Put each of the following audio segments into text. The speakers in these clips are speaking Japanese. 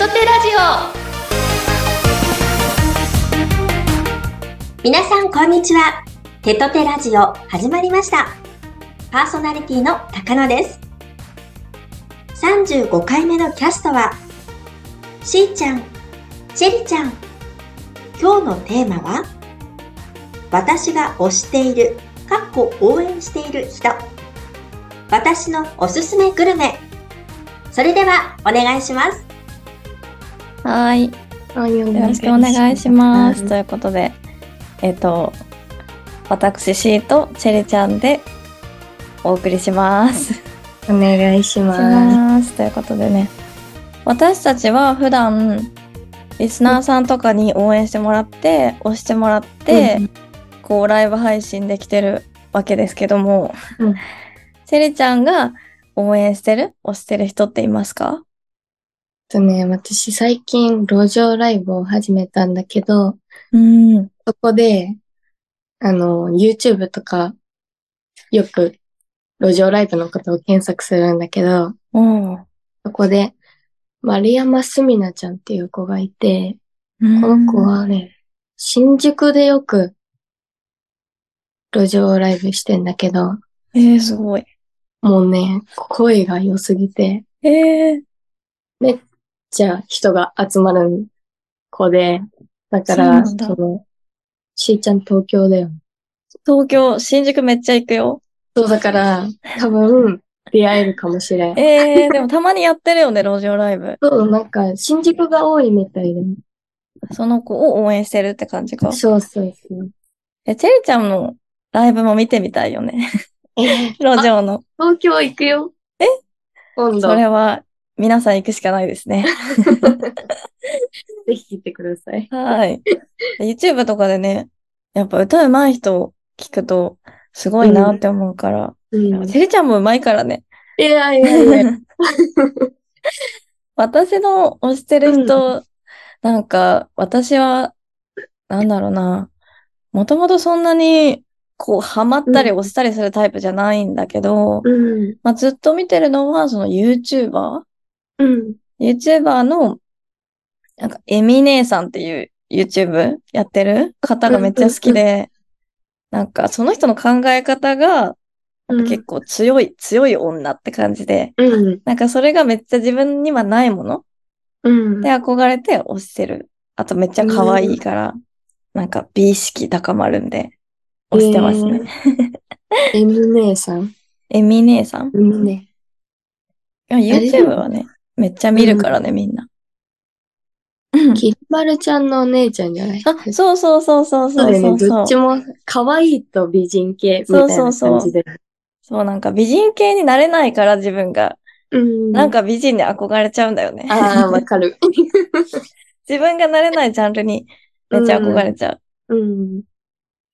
トテラジオ皆さんこんにちは。テトテラジオ始まりました。パーソナリティの高野です。35回目のキャストは、しーちゃん、チェリちゃん。今日のテーマは、私が推している、かっこ応援している人。私のおすすめグルメ。それではお願いします。はい。はい、よよろしくお願いします。ということで、えっ、と、私、シーとチェリちゃんでお送りします。しお願いします。ということでね、私たちは普段、リスナーさんとかに応援してもらって、押してもらって、こう、ライブ配信できてるわけですけども、うんチェリちゃんが応援してる押してる人っていますか？とね、私最近路上ライブを始めたんだけど、うん。そこで、あの、YouTube とか、よく路上ライブのことを検索するんだけど、おーそこで、丸山すみなちゃんっていう子がいて、うんこの子はね、新宿でよく路上ライブしてんだけど、えー、すごい。もうね、声が良すぎて、えー、めっちゃ人が集まる子で、だから、その、しーちゃん東京だよ。東京、新宿めっちゃ行くよ。そうだから、多分、出会えるかもしれん。えー、でもたまにやってるよね、路上ライブ。そう、なんか、新宿が多いみたいで。その子を応援してるって感じか。そうそうそう。え、チェリちゃんのライブも見てみたいよね。えー 路上の。東京行くよ。え？今度、それは、皆さん行くしかないですね。ぜひ聞いてください。はい。YouTube とかでね、やっぱ歌うまい人聞くと、すごいなって思うから。うん。チェリちゃんもうまいからね。いやいやいや。私の推してる人、なんか、私は、なんだろうな。もともとそんなに、こう、ハマったりうん押したりするタイプじゃないんだけど、うん。まあ、ずっと見てるのは、その YouTuber?YouTuber うん。の、なんか、エミ姉さんっていう YouTube やってる方がめっちゃ好きで、なんか、その人の考え方が、うん結構強い、強い女って感じで、うん。なんかそれがめっちゃ自分にはないものうん。で、憧れて推してる。あとめっちゃ可愛いから、なんか美意識高まるんで、推してますね。エミ姉さん？エミ姉さん？エミね。いや ?YouTube はね、めっちゃ見るからね、みんな。きりまるちゃんのお姉ちゃんじゃない？あ、そうそうそうそうそうそう。そうそうどっち。も可愛いと美人系みたいな感じで。そう、なんか美人系になれないから自分が、うん。なんか美人に憧れちゃうんだよね。ああ、わかる。自分がなれないジャンルにめっちゃ憧れちゃう。うん。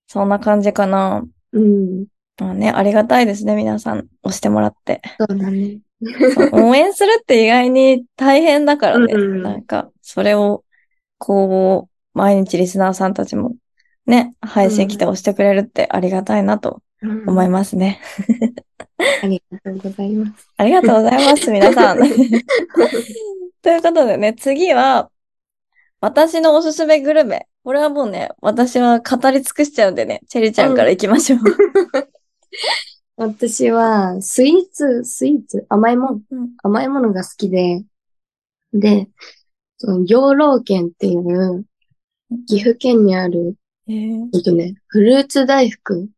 そんな感じかな。うん。まあね、ありがたいですね、皆さん。押してもらって。そうだね。応援するって意外に大変だからね。うんなんか、それを、こう、毎日リスナーさんたちも、ね、配信来て押してくれるってありがたいなと思いますね。ありがとうございます。ありがとうございます、皆さん。ということでね、次は、私のおすすめグルメ。これはもうね、私は語り尽くしちゃうんでね、チェリちゃんから行きましょう。私は、スイーツ、スイーツ、甘いもん、うん。甘いものが好きで、で、その、養老県っていう、岐阜県にある、えー。えっとね、フルーツ大福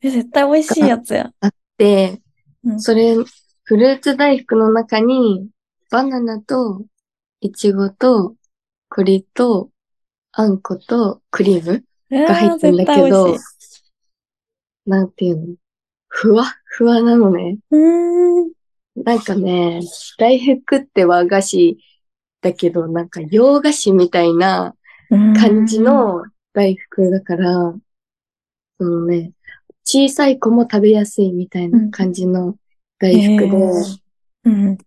え絶対美味しいやつや。で、うん。それ、フルーツ大福の中に、バナナと、イチゴと、栗と、あんこと、クリームが入ってるんだけどなんていうの？ふわっふわなのね。うーん。なんかね、大福って和菓子だけど、なんか洋菓子みたいな感じの大福だから、そのね、小さい子も食べやすいみたいな感じの大福で、うん。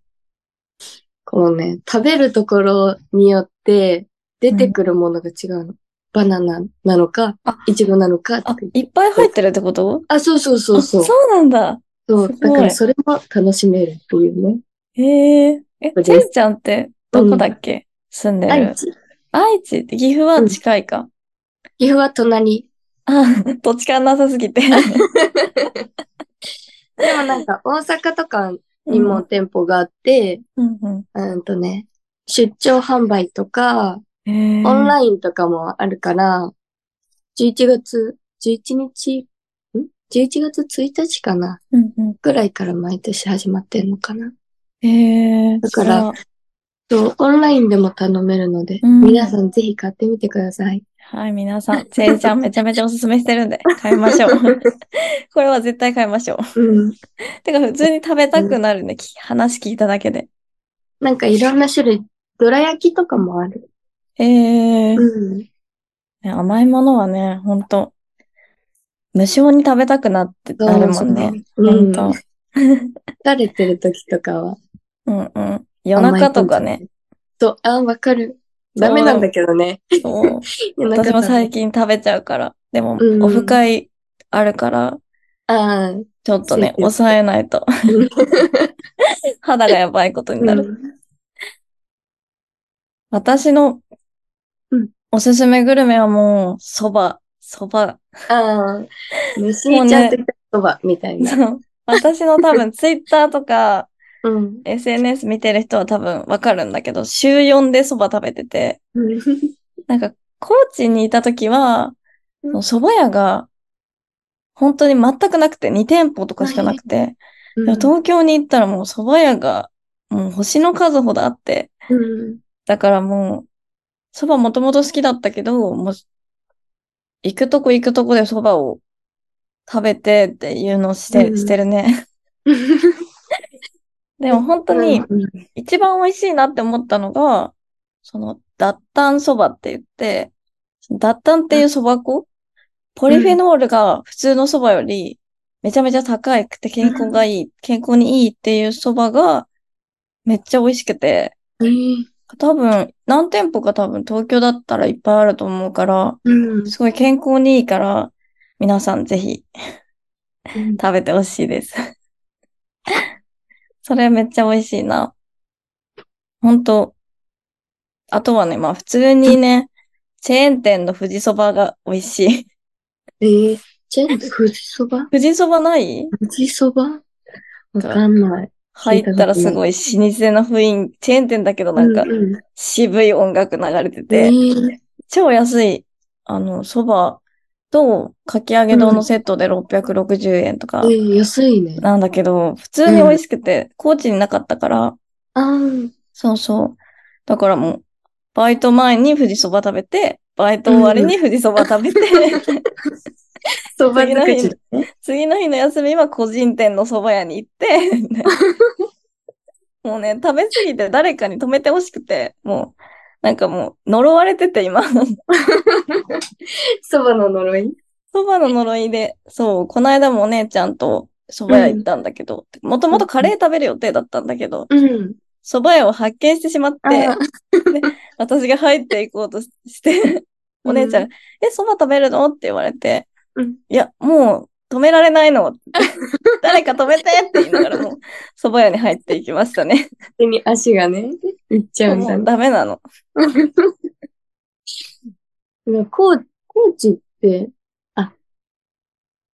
このね、食べるところによって出てくるものが違うの。バナナなのかあ、イチゴなのかとあいっぱい入ってるってこと？あ、そうそうそうそう。あそうなんだ。そう、だからそれも楽しめるっていうね。へえ。え、そうですチェンちゃんって、どこだっけ、住んでる。愛知。愛知？って岐阜は近いか。岐阜は隣。あ、土地勘なさすぎて。でもなんか大阪とかにも店舗があって、うんうん。うんとね、出張販売とか、オンラインとかもあるから、11月、11日、ん ?11 月1日かな？うんうん。ぐらいから毎年始まってんのかなへえ。だからそう、オンラインでも頼めるので、うん皆さんぜひ買ってみてください。はい、皆さん、せいちゃんめちゃめちゃおすすめしてるんで、買いましょう。これは絶対買いましょう。うん。てか、普通に食べたくなるね、き話聞いただけで。なんかいろんな種類、どら焼きとかもある。へえ。うん。ね甘いものはね、ほんと、無性に食べたくなってなるもんね。そうほんと。疲れてる時とかは。うんうん。夜中とかね。。そう、あ、わかる。ダメなんだけどね。そう。夜中私も最近。近食べちゃうから。でも、うんオフ会あるから、ああ、ちょっとね、ついてる抑えないと。肌がやばいことになる。うん私のうん。おすすめグルメはもう、蕎麦、蕎麦。ああ、虫ちゃんとそばみたいな。私の多分、ツイッターとか、うん。SNS 見てる人は多分わかるんだけど、週4で蕎麦食べてて、なんか、高知にいた時は、うん。蕎麦屋が、本当に全くなくて、2店舗とかしかなくて、い。や東京に行ったらもう蕎麦屋が、もう星の数ほどあって、うん。だからもう、蕎麦もともと好きだったけど、もう、行くとこ行くとこで蕎麦を食べてっていうのをして、うん。してるね。でも本当に、一番美味しいなって思ったのが、その、脱炭そばって言って、脱炭っていうそば粉？ポリフェノールが普通のそばよりめちゃめちゃ高くて健康がいい、健康にいいっていうそばがめっちゃ美味しくて、えー多分、何店舗か多分東京だったらいっぱいあると思うから、うん。すごい健康にいいから、皆さんぜひ食べてほしいです。それめっちゃ美味しいな。ほんと。あとはね、まあ普通にね、チェーン店の富士そばが美味しい。えー、じゃあ、富士そば？富士そばない？富士そば？わかんない。入ったらす。ごい老舗の雰囲気、チェーン店だけどなんかうんうん。渋い音楽流れてえて、ー超安い、あの、そばとかき揚げ丼のセットで660円とか。えー、安いね。なんだけど、普通に美味しくて、高知になかったから、そうそう。だからもう、バイト前に富士そば食べて、バイト終わりに富士そば食べて、そば次の日尽くしだね。次の日の休みは個人店の蕎麦屋に行って、もうね、食べ過ぎて誰かに止めてほしくて、もう、なんかもう呪われてて今、そばの呪い？蕎麦の呪いで、そう、この間もお姉ちゃんと蕎麦屋行ったんだけど、もともとカレー食べる予定だったんだけど、うん。蕎麦屋を発見してしまって。あ、私が入っていこうとして、お姉ちゃんが、え、蕎麦食べるの？って言われて、うんいや、もう止められないの。誰か止めてって言いながらもう、蕎麦屋に入っていきましたね。手に足がね、いっちゃうんだね。ダメなの。ね高高知って、あ、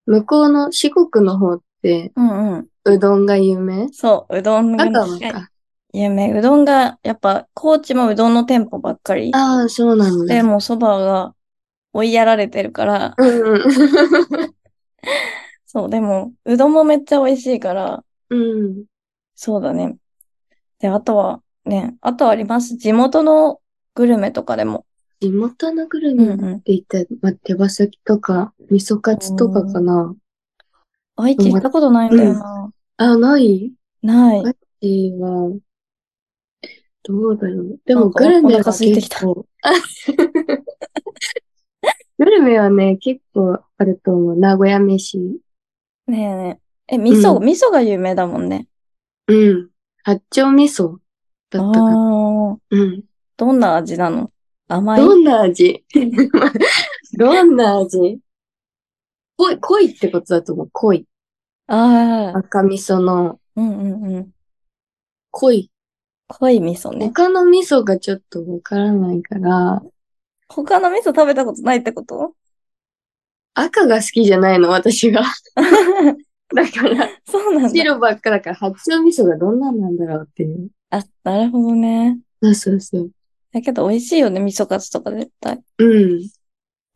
向こうの四国の方って、うんうん。うどんが有名？そう、うどんが。有名。うどんが、やっぱ、高知もうどんの店舗ばっかり。ああ、そうなんだ。で、もう蕎麦が追いやられてるから、うんうん。そう、でも、うどんもめっちゃ美味しいから、うん。そうだね。で、あとは、ね、あとあります？地元のグルメとかでも。地元のグルメ？っうんうん。て言ったら、まあ、手羽先とか、味噌カツとかかな。愛知行ったことないんだよな。あ、ない？ない。愛知は、どうだろう。でも、グルメはお腹空いてきた結構、グ ルメはね、結構あると思う。名古屋飯。ねえねえ。え、味噌、うん味噌が有名だもんね。うん。八丁味噌だったかな。うん。どんな味なの？甘い？どんな味？どんな味？濃い、濃いってことだと思う。濃い。ああ、赤味噌のうんうんうん。濃い、濃い味噌ね。他の味噌がちょっとわからないから、他の味噌食べたことないってこと？赤が好きじゃないの、私が。だから、そうなんだ。白ばっかだから、八丁味噌がどんなんなんだろうっていう。あ、なるほどね。そうそうそう。だけど美味しいよね、味噌カツとか絶対。うん。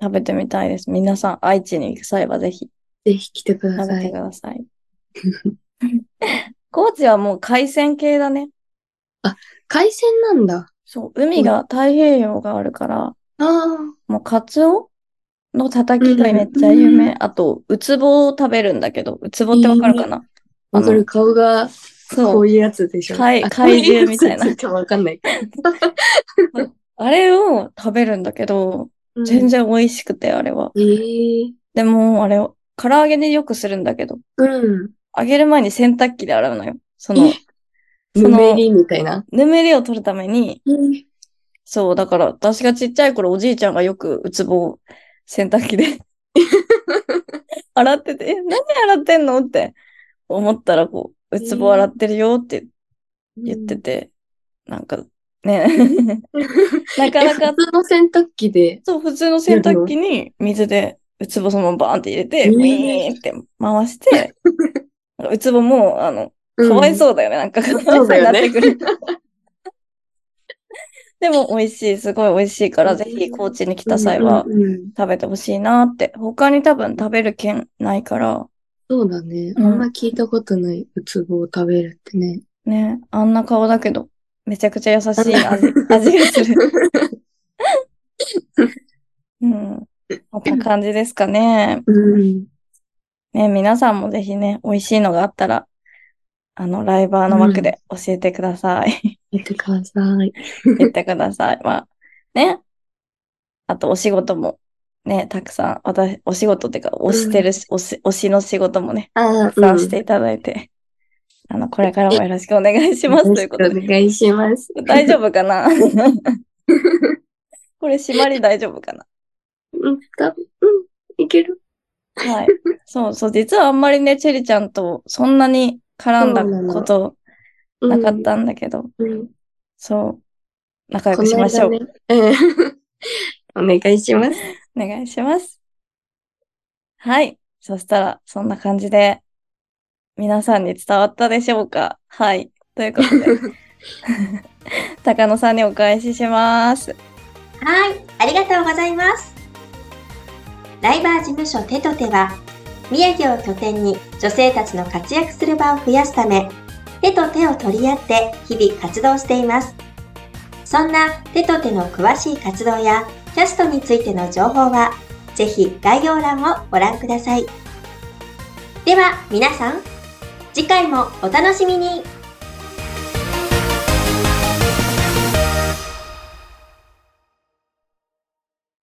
食べてみたいです。皆さん、愛知に行く際はぜひぜひ来てくだ食べてさい。ください。高知はもう海鮮系だね。海鮮なんだ。そう、海が太平洋があるから、ああ。もうカツオのたたきがめっちゃ有名。うあと、ウツボを食べるんだけど、ウツボってわかるかな、わかる、顔が、そうこういうやつでしょ。怪あ怪獣みたいなこううやつってわかんない。あれを食べるんだけど、全然美味しくて、あれは。然。ええでも、あれを、唐揚げでよくするんだけど、うん。揚げる前に洗濯機で洗うのよ。そのえ、そのぬめりみたいな？ぬめりを取るために、そう、だから私がちっちゃい頃おじいちゃんがよくウツボを洗濯機で 洗ってて、え、何洗ってんのって思ったらこう、ウツボ洗ってるよって言ってて、なんかね、なかえ、なか普通の洗濯機で。そう、普通の洗濯機に水でウツボそのままバーンって入れて、えーウィーンって回して、ウツボも、あの、かわいそうだよね。なんか、かわいそうになってくる。でも美味しい、すごい美味しいから、ぜひ高知に来た際は食べてほしいなって。他に多分食べる県ないから、そうだね。うんあんま聞いたことないウツボを食べるってね。ね、あんな顔だけど、めちゃくちゃ優しい味、味がする。うん。こんな感じですかね。うん。ね、皆さんもぜひね、美味しいのがあったら、あの、ライバーの枠で教えてください。言ってください。言ってください。まあ、ね。あと、お仕事も、ね、たくさん、私、お仕事っていうか、推してるし、推し、推しの仕事もね、あたくさんしていただいて、あの、これからもよろしくお願いします。ということで。お願いします。大丈夫かな？これ、締まり大丈夫かな？うん、多分、うん、いける。はい。そうそう、実はあんまりね、チェリちゃんとそんなに絡んだことなかったんだけど、うん。うんそう。仲良くしましょう。ねうん。お願いします。お願いします。はい。そしたら、そんな感じで、皆さんに伝わったでしょうか？はい。ということで、高野さんにお返しします。はい、ありがとうございます。ライバー事務所テトテは、宮城を拠点に女性たちの活躍する場を増やすため、手と手を取り合って日々活動しています。そんな手と手の詳しい活動やキャストについての情報は、ぜひ概要欄をご覧ください。では皆さん、次回もお楽しみに